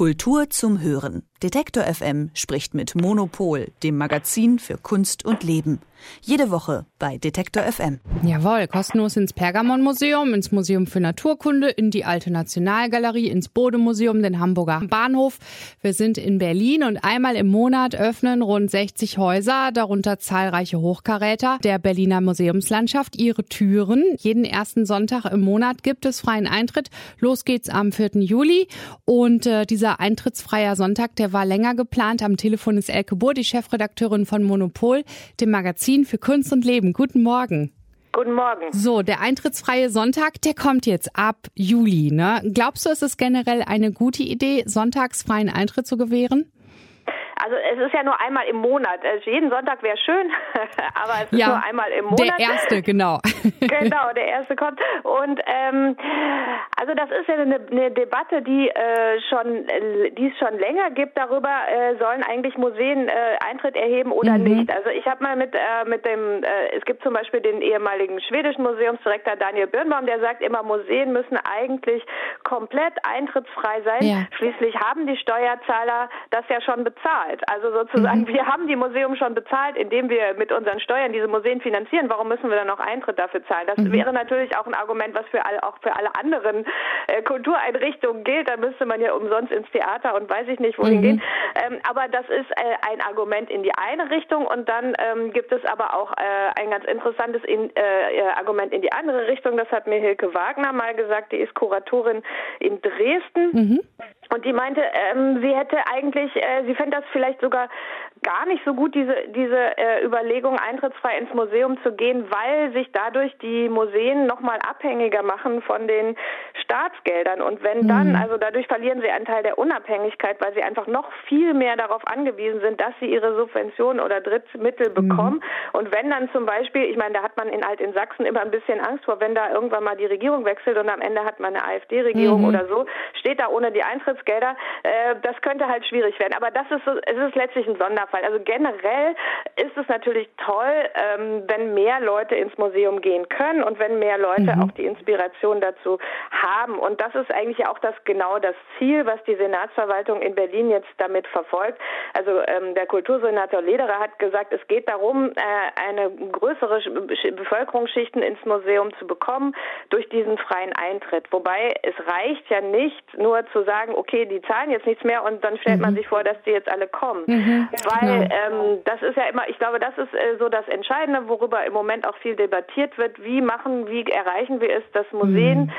Kultur zum Hören. Detektor FM spricht mit Monopol, dem Magazin für Kunst und Leben. Jede Woche bei Detektor FM. Jawohl, kostenlos ins Pergamon-Museum, ins Museum für Naturkunde, in die Alte Nationalgalerie, ins Bode-Museum, den Hamburger Bahnhof. Wir sind in Berlin und einmal im Monat öffnen rund 60 Häuser, darunter zahlreiche Hochkaräter der Berliner Museumslandschaft, ihre Türen. Jeden ersten Sonntag im Monat gibt es freien Eintritt. Los geht's am 4. Juli und äh, dieser eintrittsfreier Sonntag, der war länger geplant. Am Telefon ist Elke Bohr, die Chefredakteurin von Monopol, dem Magazin für Kunst und Leben. Guten Morgen. Guten Morgen. So, der eintrittsfreie Sonntag, der kommt jetzt ab Juli. Ne? Glaubst du, ist es generell eine gute Idee, sonntagsfreien Eintritt zu gewähren? Also es ist ja nur einmal im Monat. Also jeden Sonntag wäre schön, aber es ist nur einmal im Monat. Der erste, genau. genau, der erste kommt. Und ähm, also das ist ja eine, eine Debatte, die äh, schon, die es schon länger gibt. Darüber äh, sollen eigentlich Museen äh, Eintritt erheben oder mhm. nicht. Also ich habe mal mit äh, mit dem, äh, es gibt zum Beispiel den ehemaligen schwedischen Museumsdirektor Daniel Birnbaum, der sagt immer, Museen müssen eigentlich komplett eintrittsfrei sein. Ja. Schließlich haben die Steuerzahler das ja schon bezahlt bezahlt. Also sozusagen, mhm. wir haben die Museum schon bezahlt, indem wir mit unseren Steuern diese Museen finanzieren. Warum müssen wir dann noch Eintritt dafür zahlen? Das mhm. wäre natürlich auch ein Argument, was für alle, auch für alle anderen äh, Kultureinrichtungen gilt. Da müsste man ja umsonst ins Theater und weiß ich nicht wohin mhm. gehen. Ähm, aber das ist äh, ein Argument in die eine Richtung und dann ähm, gibt es aber auch äh, ein ganz interessantes in, äh, äh, Argument in die andere Richtung. Das hat mir Hilke Wagner mal gesagt. Die ist Kuratorin in Dresden. Und die meinte, ähm, sie hätte eigentlich, äh, sie fände das vielleicht sogar gar nicht so gut, diese, diese äh, Überlegung, eintrittsfrei ins Museum zu gehen, weil sich dadurch die Museen nochmal abhängiger machen von den Staatsgeldern. Und wenn dann, mhm. also dadurch verlieren sie einen Teil der Unabhängigkeit, weil sie einfach noch viel mehr darauf angewiesen sind, dass sie ihre Subventionen oder Drittmittel mhm. bekommen. Mhm. Und wenn dann zum Beispiel, ich meine, da hat man in halt in Sachsen immer ein bisschen Angst vor, wenn da irgendwann mal die Regierung wechselt und am Ende hat man eine AfD-Regierung mhm. oder so, steht da ohne die Eintrittsgelder, äh, das könnte halt schwierig werden. Aber das ist es ist letztlich ein Sonderfall. Also generell ist es natürlich toll, ähm, wenn mehr Leute ins Museum gehen können und wenn mehr Leute mhm. auch die Inspiration dazu haben. Und das ist eigentlich auch das genau das Ziel, was die Senatsverwaltung in Berlin jetzt damit verfolgt. Also ähm, der Kultursenator Lederer hat gesagt, es geht darum, äh, eine größere Bevölkerungsschichten ins Museum zu bekommen durch diesen freien Eintritt. Wobei es reicht ja nicht nur zu sagen, okay, die zahlen jetzt nichts mehr und dann stellt mhm. man sich vor, dass die jetzt alle kommen. Mhm. Weil ähm, das ist ja immer, ich glaube, das ist äh, so das Entscheidende, worüber im Moment auch viel debattiert wird. Wie machen, wie erreichen wir es, dass Museen, mhm.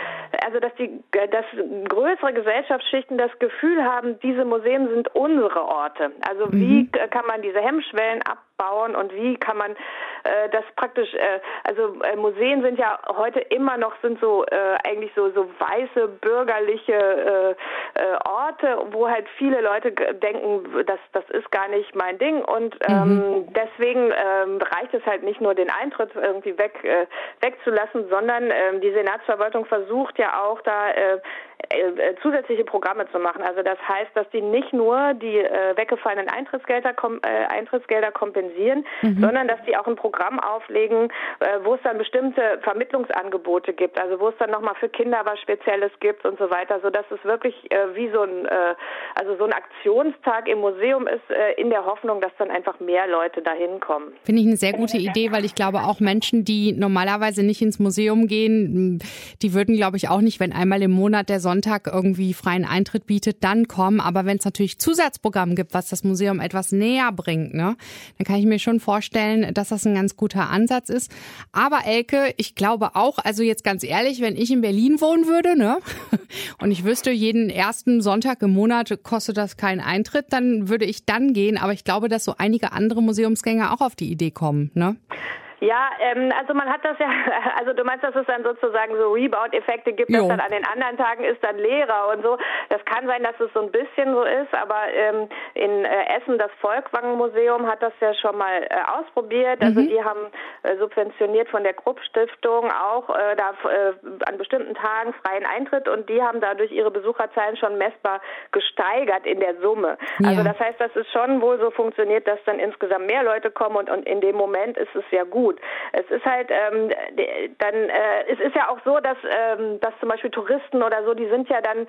Also dass die, dass größere Gesellschaftsschichten das Gefühl haben, diese Museen sind unsere Orte. Also wie mhm. kann man diese Hemmschwellen ab bauen und wie kann man äh, das praktisch, äh, also äh, Museen sind ja heute immer noch, sind so äh, eigentlich so, so weiße bürgerliche äh, äh, Orte, wo halt viele Leute denken, das, das ist gar nicht mein Ding und ähm, mhm. deswegen ähm, reicht es halt nicht nur den Eintritt irgendwie weg, äh, wegzulassen, sondern äh, die Senatsverwaltung versucht ja auch da äh, äh, äh, zusätzliche Programme zu machen. Also das heißt, dass die nicht nur die äh, weggefallenen Eintrittsgelder, kom äh, Eintrittsgelder kompensieren, mhm. sondern dass die auch ein Programm auflegen, äh, wo es dann bestimmte Vermittlungsangebote gibt. Also wo es dann nochmal für Kinder was Spezielles gibt und so weiter, so dass es wirklich äh, wie so ein also so ein Aktionstag im Museum ist, in der Hoffnung, dass dann einfach mehr Leute dahin kommen. Finde ich eine sehr gute Idee, weil ich glaube auch Menschen, die normalerweise nicht ins Museum gehen, die würden, glaube ich, auch nicht, wenn einmal im Monat der Sonntag irgendwie freien Eintritt bietet, dann kommen. Aber wenn es natürlich Zusatzprogramm gibt, was das Museum etwas näher bringt, ne, dann kann ich mir schon vorstellen, dass das ein ganz guter Ansatz ist. Aber Elke, ich glaube auch, also jetzt ganz ehrlich, wenn ich in Berlin wohnen würde, ne, und ich wüsste, jeden ersten Sonntag im Monat kostet das keinen Eintritt, dann würde ich dann gehen. Aber ich glaube, dass so einige andere Museumsgänger auch auf die Idee kommen, ne? Ja, ähm, also man hat das ja, also du meinst, dass es dann sozusagen so Rebound-Effekte gibt, jo. dass dann an den anderen Tagen ist dann leerer und so. Das kann sein, dass es so ein bisschen so ist, aber ähm, in äh, Essen das Volkwang-Museum hat das ja schon mal äh, ausprobiert. Also mhm. die haben äh, subventioniert von der Krupp-Stiftung auch äh, da äh, an bestimmten Tagen freien Eintritt und die haben dadurch ihre Besucherzahlen schon messbar gesteigert in der Summe. Ja. Also das heißt, dass es schon wohl so funktioniert, dass dann insgesamt mehr Leute kommen und, und in dem Moment ist es ja gut. Gut. Es ist halt ähm, dann äh, es ist ja auch so, dass ähm, dass zum Beispiel Touristen oder so, die sind ja dann,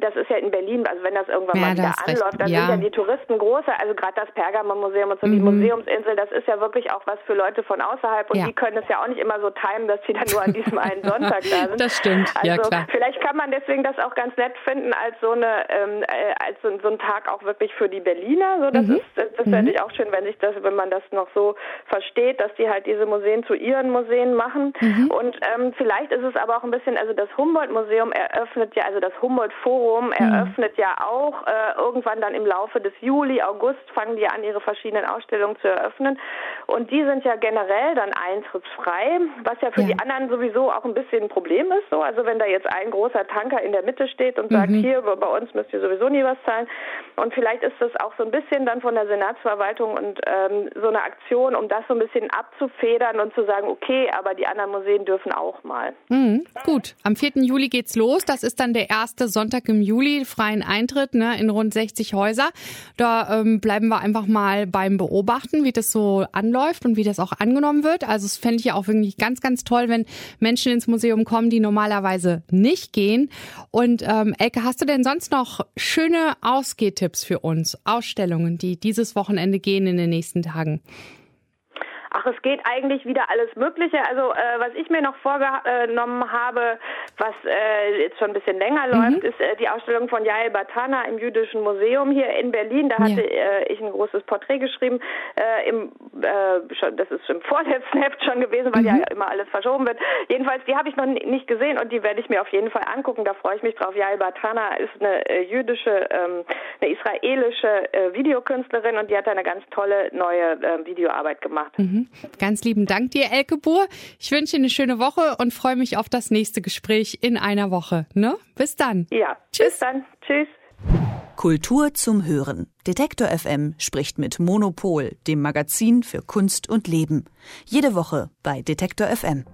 das ist ja in Berlin, also wenn das irgendwann ja, mal wieder anläuft, dann ja. sind ja die Touristen große, also gerade das Pergamon-Museum und so mhm. die Museumsinsel, das ist ja wirklich auch was für Leute von außerhalb und ja. die können es ja auch nicht immer so timen, dass sie dann nur an diesem einen Sonntag da sind. Das stimmt, also, ja klar. Vielleicht kann man deswegen das auch ganz nett finden als so eine ähm, äh, als so, so ein Tag auch wirklich für die Berliner. So, das mhm. ist das, das mhm. fände ich auch schön, wenn sich das, wenn man das noch so versteht, dass die halt diese Museen zu ihren Museen machen. Mhm. Und ähm, vielleicht ist es aber auch ein bisschen, also das Humboldt-Museum eröffnet ja, also das Humboldt-Forum mhm. eröffnet ja auch äh, irgendwann dann im Laufe des Juli, August fangen die an, ihre verschiedenen Ausstellungen zu eröffnen. Und die sind ja generell dann eintrittsfrei, was ja für ja. die anderen sowieso auch ein bisschen ein Problem ist. So, also wenn da jetzt ein großer Tanker in der Mitte steht und sagt, mhm. hier bei uns müsst ihr sowieso nie was zahlen. Und vielleicht ist das auch so ein bisschen dann von der Senatsverwaltung und ähm, so eine Aktion, um das so ein bisschen abzufedern und zu sagen, okay, aber die anderen Museen dürfen auch mal. Mhm, gut, am 4. Juli geht's los. Das ist dann der erste Sonntag im Juli, freien Eintritt ne, in rund 60 Häuser. Da ähm, bleiben wir einfach mal beim Beobachten, wie das so anläuft und wie das auch angenommen wird. Also es fände ich ja auch wirklich ganz, ganz toll, wenn Menschen ins Museum kommen, die normalerweise nicht gehen. Und ähm, Elke, hast du denn sonst noch schöne Ausgehtipps für uns? Ausstellungen, die dieses Wochenende gehen in den nächsten Tagen? Ach, es geht eigentlich wieder alles Mögliche. Also äh, was ich mir noch vorgenommen habe, was äh, jetzt schon ein bisschen länger mhm. läuft, ist äh, die Ausstellung von Yael Batana im Jüdischen Museum hier in Berlin. Da hatte ja. äh, ich ein großes Porträt geschrieben. Äh, im, äh, schon, das ist im vorletzten Heft schon gewesen, weil mhm. ja immer alles verschoben wird. Jedenfalls, die habe ich noch nicht gesehen und die werde ich mir auf jeden Fall angucken. Da freue ich mich drauf. Yael Batana ist eine äh, jüdische, ähm, eine israelische äh, Videokünstlerin und die hat eine ganz tolle neue Videoarbeit gemacht. Mhm. Ganz lieben Dank dir, Elke Buhr. Ich wünsche dir eine schöne Woche und freue mich auf das nächste Gespräch in einer Woche. Ne? Bis dann. Ja, Tschüss. bis dann. Tschüss. Kultur zum Hören. Detektor FM spricht mit Monopol, dem Magazin für Kunst und Leben. Jede Woche bei Detektor FM.